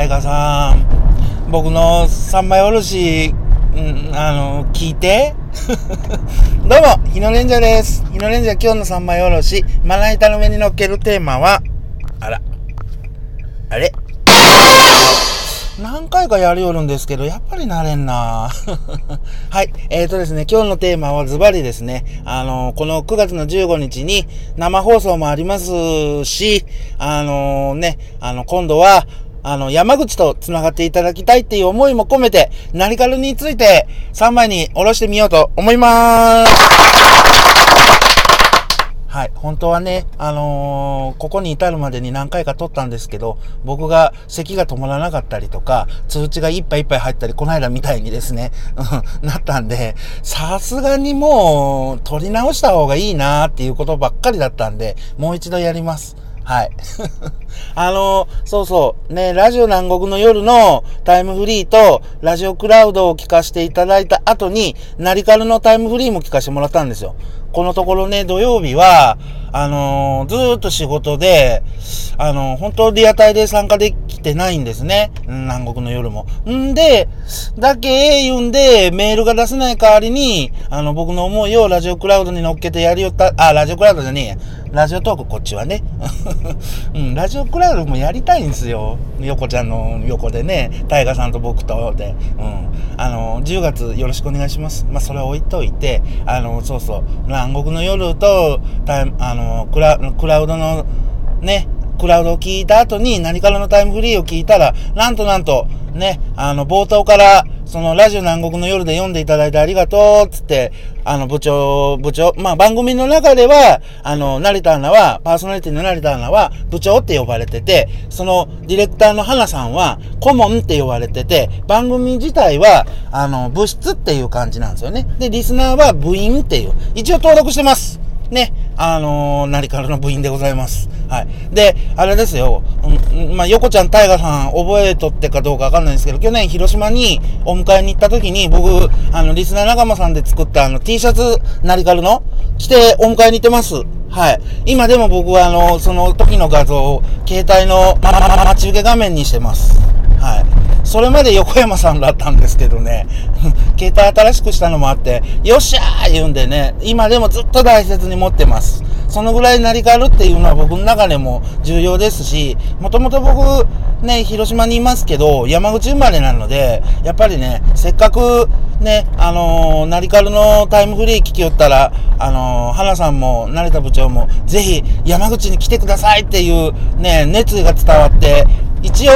大河さん。僕の三枚おろし、んあの、聞いて。どうも、日野レンジャーです。日野レンジャー今日の三枚おろし、まな板の上に乗っけるテーマは、あら、あれ何回かやりよるんですけど、やっぱりなれんな はい。えーとですね、今日のテーマはズバリですね、あの、この9月の15日に生放送もありますし、あの、ね、あの、今度は、あの、山口と繋がっていただきたいっていう思いも込めて、何かルについて3枚に下ろしてみようと思いまーす。はい。本当はね、あのー、ここに至るまでに何回か撮ったんですけど、僕が咳が止まらなかったりとか、通知がいっぱいいっぱい入ったり、この間みたいにですね、なったんで、さすがにもう、撮り直した方がいいなーっていうことばっかりだったんで、もう一度やります。はい。あの、そうそう。ね、ラジオ南国の夜のタイムフリーと、ラジオクラウドを聞かせていただいた後に、ナリカルのタイムフリーも聞かせてもらったんですよ。このところね、土曜日は、あのー、ずっと仕事で、あのー、本当リアタイで参加できてないんですね。南国の夜も。んで、だけ言うんで、メールが出せない代わりに、あの、僕の思いをラジオクラウドに乗っけてやりよった、あ、ラジオクラウドじゃねえ。ラジオトークこっちはね。うん、ラジオクラウドもやりたいんですよ。横ちゃんの横でね、タイガさんと僕とで。うん。あの、10月よろしくお願いします。まあ、それは置いといて、あの、そうそう、暗黒の夜と、あのクラ、クラウドの、ね、クラウドを聞いた後に何からのタイムフリーを聞いたら、なんとなんと、ね、あの、冒頭から、その、ラジオ南国の夜で読んでいただいてありがとう、つって、あの、部長、部長、まあ、番組の中では、あの、成田アナは、パーソナリティの成田アナは、部長って呼ばれてて、その、ディレクターの花さんは、顧問って呼ばれてて、番組自体は、あの、部室っていう感じなんですよね。で、リスナーは部員っていう、一応登録してます。ね、あのー、何からの部員でございます。はい。で、あれですよ、うん、まあ、横ちゃん大河さん覚えとってかどうかわかんないんですけど、去年広島にお迎えに行った時に、僕、あの、リスナー仲間さんで作ったあの、T シャツ、ナリカルの、着てお迎えに行ってます。はい。今でも僕はあの、その時の画像を、携帯の、ま、待ち受け画面にしてます。はい。それまで横山さんだったんですけどね、携帯新しくしたのもあって、よっしゃー言うんでね、今でもずっと大切に持ってます。そのぐらい成り変わるっていうのは僕の中でも重要ですし、もともと僕、ね、広島にいますけど、山口生まれなので、やっぱりね、せっかく、ね、あのー、成カルのタイムフリー聞きよったら、あのー、花さんも、成田部長も、ぜひ、山口に来てくださいっていう、ね、熱意が伝わって、一応、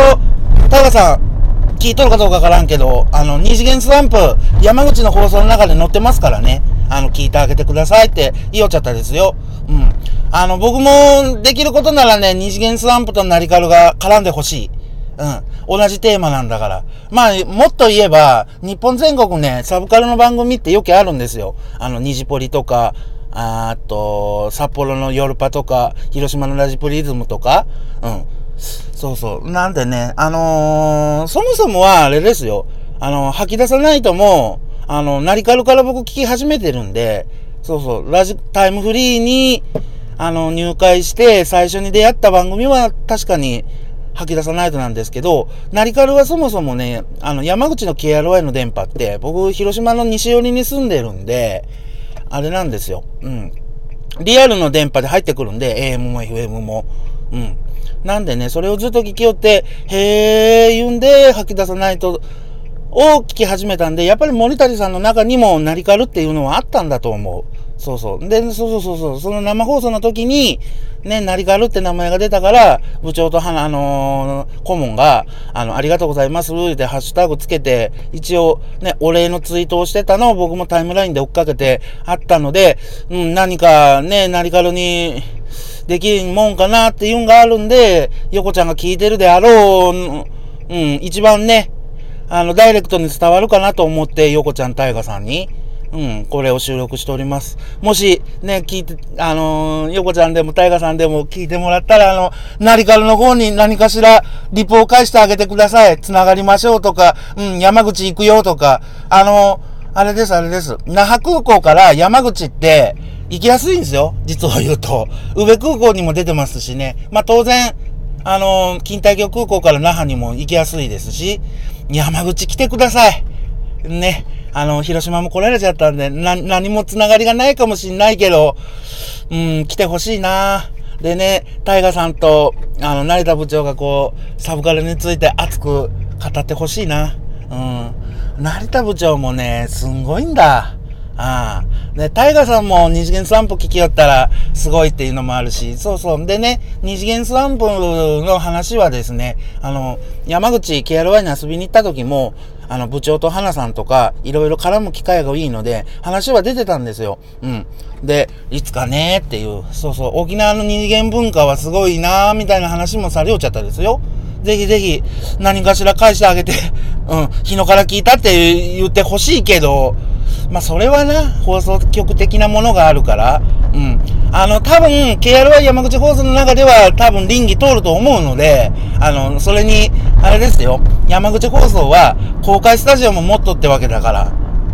タガさん、聞いとるかどうかわからんけど、あの、二次元スランプ、山口の放送の中で載ってますからね。あの、聞いてあげてくださいって言おっちゃったですよ。うん。あの、僕もできることならね、二次元スランプとナリカルが絡んでほしい。うん。同じテーマなんだから。まあ、もっと言えば、日本全国ね、サブカルの番組ってよくあるんですよ。あの、ニジポリとか、あと、札幌のヨルパとか、広島のラジプリズムとか、うん。そうそう。なんでね、あのー、そもそもはあれですよ。あの、吐き出さないとも、あの、ナリカルから僕聞き始めてるんで、そうそう、ラジ、タイムフリーに、あの、入会して最初に出会った番組は確かに吐き出さないとなんですけど、ナリカルはそもそもね、あの、山口の KRY の電波って、僕、広島の西寄りに住んでるんで、あれなんですよ。うん。リアルの電波で入ってくるんで、AM も FM も。うん。なんでね、それをずっと聞きよって、へー言うんで吐き出さないと、を聞き始めたんで、やっぱり森谷さんの中にもナリカルっていうのはあったんだと思う。そうそう。で、そうそうそうその生放送の時に、ね、ナリカルって名前が出たから、部長とあのー、顧問が、あの、ありがとうございます、ってハッシュタグつけて、一応、ね、お礼のツイートをしてたのを僕もタイムラインで追っかけてあったので、うん、何かね、ナリカルに、できんもんかなっていうんがあるんで、横ちゃんが聞いてるであろう、うん、一番ね、あの、ダイレクトに伝わるかなと思って、横ちゃん大河さんに、うん、これを収録しております。もし、ね、聞いて、あのー、横ちゃんでも大河さんでも聞いてもらったら、あの、ナリカルの方に何かしら、リポを返してあげてください。繋がりましょうとか、うん、山口行くよとか、あのー、あれです、あれです。那覇空港から山口って、行きやすいんですよ。実を言うと。宇部空港にも出てますしね。まあ当然、あの、近代魚空港から那覇にも行きやすいですし、山口来てください。ね。あの、広島も来られちゃったんで、な、何もつながりがないかもしんないけど、うん、来てほしいなでね、タイガさんと、あの、成田部長がこう、サブカルについて熱く語ってほしいな。うん。成田部長もね、すんごいんだ。ああ。で、タイガさんも二次元スワンプ聞きよったらすごいっていうのもあるし、そうそう。でね、二次元スワンプの話はですね、あの、山口 KRY に遊びに行った時も、あの、部長と花さんとか、いろいろ絡む機会がいいので、話は出てたんですよ。うん。で、いつかねっていう、そうそう、沖縄の二次元文化はすごいなーみたいな話もされよっちゃったですよ。ぜひぜひ、何かしら返してあげて、うん、日野から聞いたって言ってほしいけど、まあ、それはな、放送局的なものがあるから、うん。あの、多分、KRY 山口放送の中では多分倫理通ると思うので、あの、それに、あれですよ、山口放送は公開スタジオも持っとってわけだか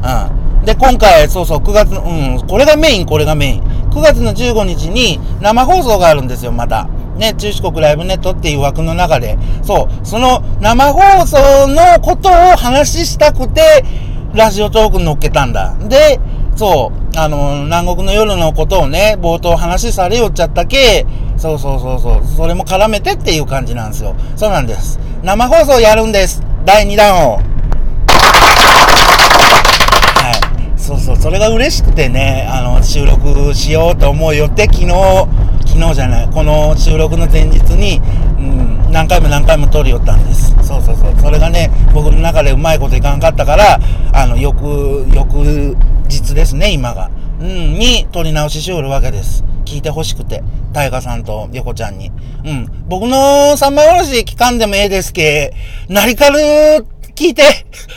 ら、うん。で、今回、そうそう、9月の、うん、これがメイン、これがメイン。9月の15日に生放送があるんですよ、また。ね、中四国ライブネットっていう枠の中で。そう、その生放送のことを話したくて、ラジオトークに乗っけたんだ。で、そう、あの、南国の夜のことをね、冒頭話されよっちゃったけ、そうそうそうそう、それも絡めてっていう感じなんですよ。そうなんです。生放送やるんです。第2弾を。はい。そうそう、それが嬉しくてね、あの、収録しようと思うよって昨日、昨日じゃない、この収録の前日に、うん、何回も何回も撮りよったんです。そうそうそう。それがね、僕の中でうまいこといかんかったから、あの、翌、翌日ですね、今が。うん、に撮り直ししおるわけです。聞いてほしくて。タイガさんと横ちゃんに。うん。僕の三枚おろし聞かんでもええですけ、ナリカル聞いて。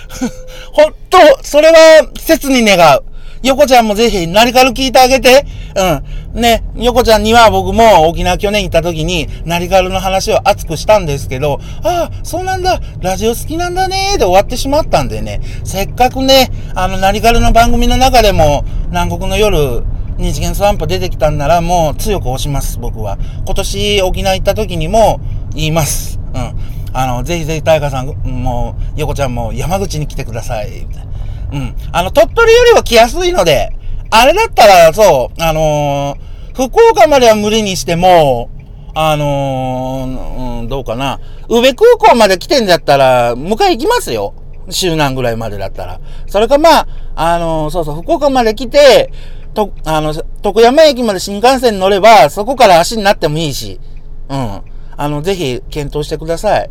ほんと、それは切に願う。横ちゃんもぜひ、ナリカル聞いてあげて。うん。ね、横ちゃんには僕も沖縄去年行った時に、ナリカルの話を熱くしたんですけど、ああ、そうなんだ、ラジオ好きなんだねで終わってしまったんでね、せっかくね、あの、ナリカルの番組の中でも、南国の夜、二次元スワンプ出てきたんならもう強く押します、僕は。今年沖縄行った時にも言います。うん。あの、ぜひぜひ大河さんも、横ちゃんも山口に来てください。うん。あの、鳥取よりは来やすいので、あれだったら、そう、あのー、福岡までは無理にしても、あのー、うん、どうかな。宇部空港まで来てんだったら、迎え行きますよ。週南ぐらいまでだったら。それかまあ、あのー、そうそう、福岡まで来て、と、あの、徳山駅まで新幹線乗れば、そこから足になってもいいし、うん。あの、ぜひ、検討してください。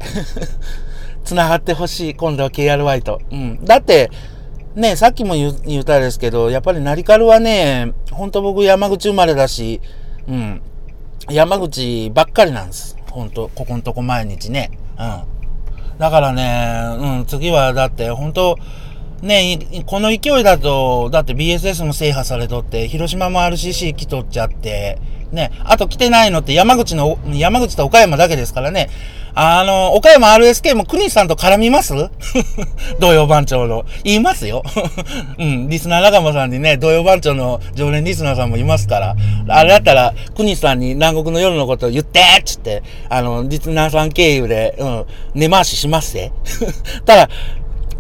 繋がってほしい。今度は KRY と。うん。だって、ね、さっきも言う言ったですけど、やっぱりナリカルはね、ほんと僕山口生まれだし、うん。山口ばっかりなんです。ほんと、ここんとこ毎日ね。うん。だからね、うん、次はだって、本当、ねこの勢いだと、だって BSS も制覇されとって、広島も RCC 来とっちゃって、ね、あと来てないのって山口の、山口と岡山だけですからね。あの、岡山 RSK も国さんと絡みます？土曜番長の。言いますよ。うん、リスナー仲間さんにね、土曜番長の常連リスナーさんもいますから。あれだったら、国さんに南国の夜のことを言ってっつって、あの、リスナーさん経由で、うん、根回ししますぜ。ただ、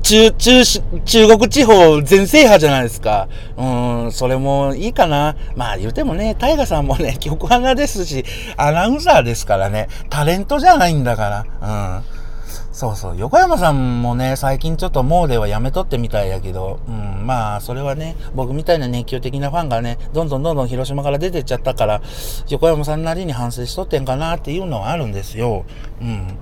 中、中、中国地方全制覇じゃないですか。うん、それもいいかな。まあ言うてもね、タイガさんもね、曲花ですし、アナウンサーですからね、タレントじゃないんだから。うん。そうそう。横山さんもね、最近ちょっとモーデはやめとってみたいやけど、うん、まあ、それはね、僕みたいな熱狂的なファンがね、どんどんどんどん広島から出てっちゃったから、横山さんなりに反省しとってんかなっていうのはあるんですよ。うん。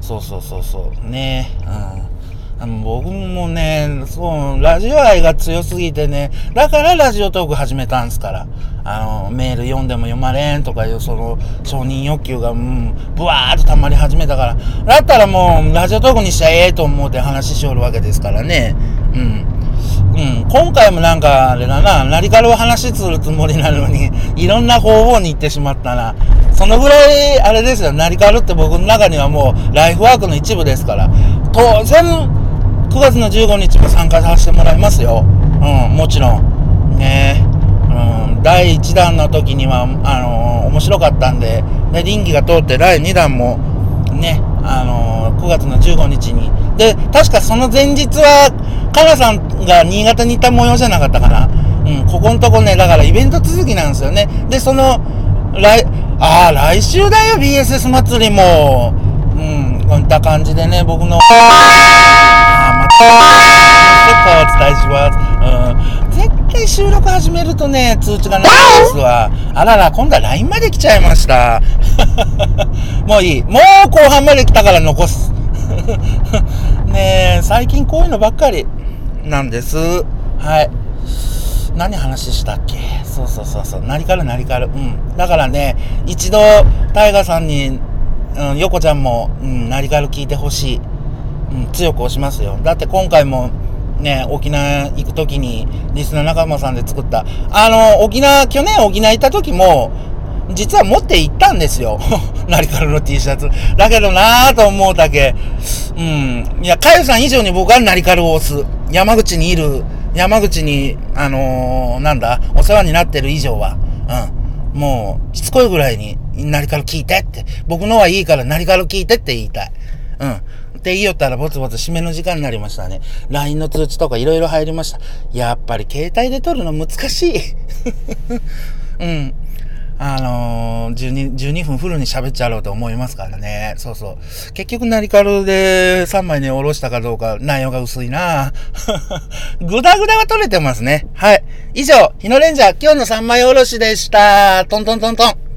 そうそうそうそう。ねうん。あの僕もね、そう、ラジオ愛が強すぎてね、だからラジオトーク始めたんですから。あの、メール読んでも読まれんとかいう、その、承認欲求が、うん、ブワーっと溜まり始めたから。だったらもう、ラジオトークにしちゃええと思って話しおるわけですからね。うん。うん、今回もなんか、あれだな、何から話するつもりなのに、いろんな方法に行ってしまったな。そのぐらい、あれですよ、何かるって僕の中にはもう、ライフワークの一部ですから。当然、9月の15日も参加させてもらいますよ。うん、もちろん。ねうん、第1弾の時には、あのー、面白かったんで、で、臨機が通って第2弾もね、あのー、9月の15日に。で、確かその前日は、かなさんが新潟に行った模様じゃなかったかな。うん、ここんとこね、だからイベント続きなんですよね。で、その、来、ああ、来週だよ、BSS 祭りも。った感じでね、僕の、あまた、お伝えします。うん、絶対収録始めるとね、通知がないんですわ。あらら、今度は LINE まで来ちゃいました。もういい。もう後半まで来たから残す。ねえ、最近こういうのばっかりなんです。はい。何話したっけ？そうそうそうそう。なりかるなりかる。うん。だからね、一度、タイガさんに、うん、横ちゃんも、うん、なりかる聞いてほしい。うん、強く押しますよ。だって今回も、ね、沖縄行くときに、リスナー仲間さんで作った。あの、沖縄、去年沖縄行った時も、実は持って行ったんですよ。ナリカルの T シャツ。だけどなぁと思うだけ。うん。いや、かゆさん以上に僕はナリカルを押す。山口にいる、山口に、あのー、なんだ、お世話になってる以上は。うん。もう、しつこいぐらいに、ナリカル聞いてって。僕のはいいからナリカル聞いてって言いたい。うん。って言いよったらぼつぼつ締めの時間になりましたね。LINE の通知とか色々入りました。やっぱり携帯で撮るの難しい。うん。あのー、12、12分フルに喋っちゃろうと思いますからね。そうそう。結局ナリカルで3枚におろしたかどうか内容が薄いなぐだぐだは取れてますね。はい。以上、日のレンジャー今日の3枚おろしでした。トントントントン。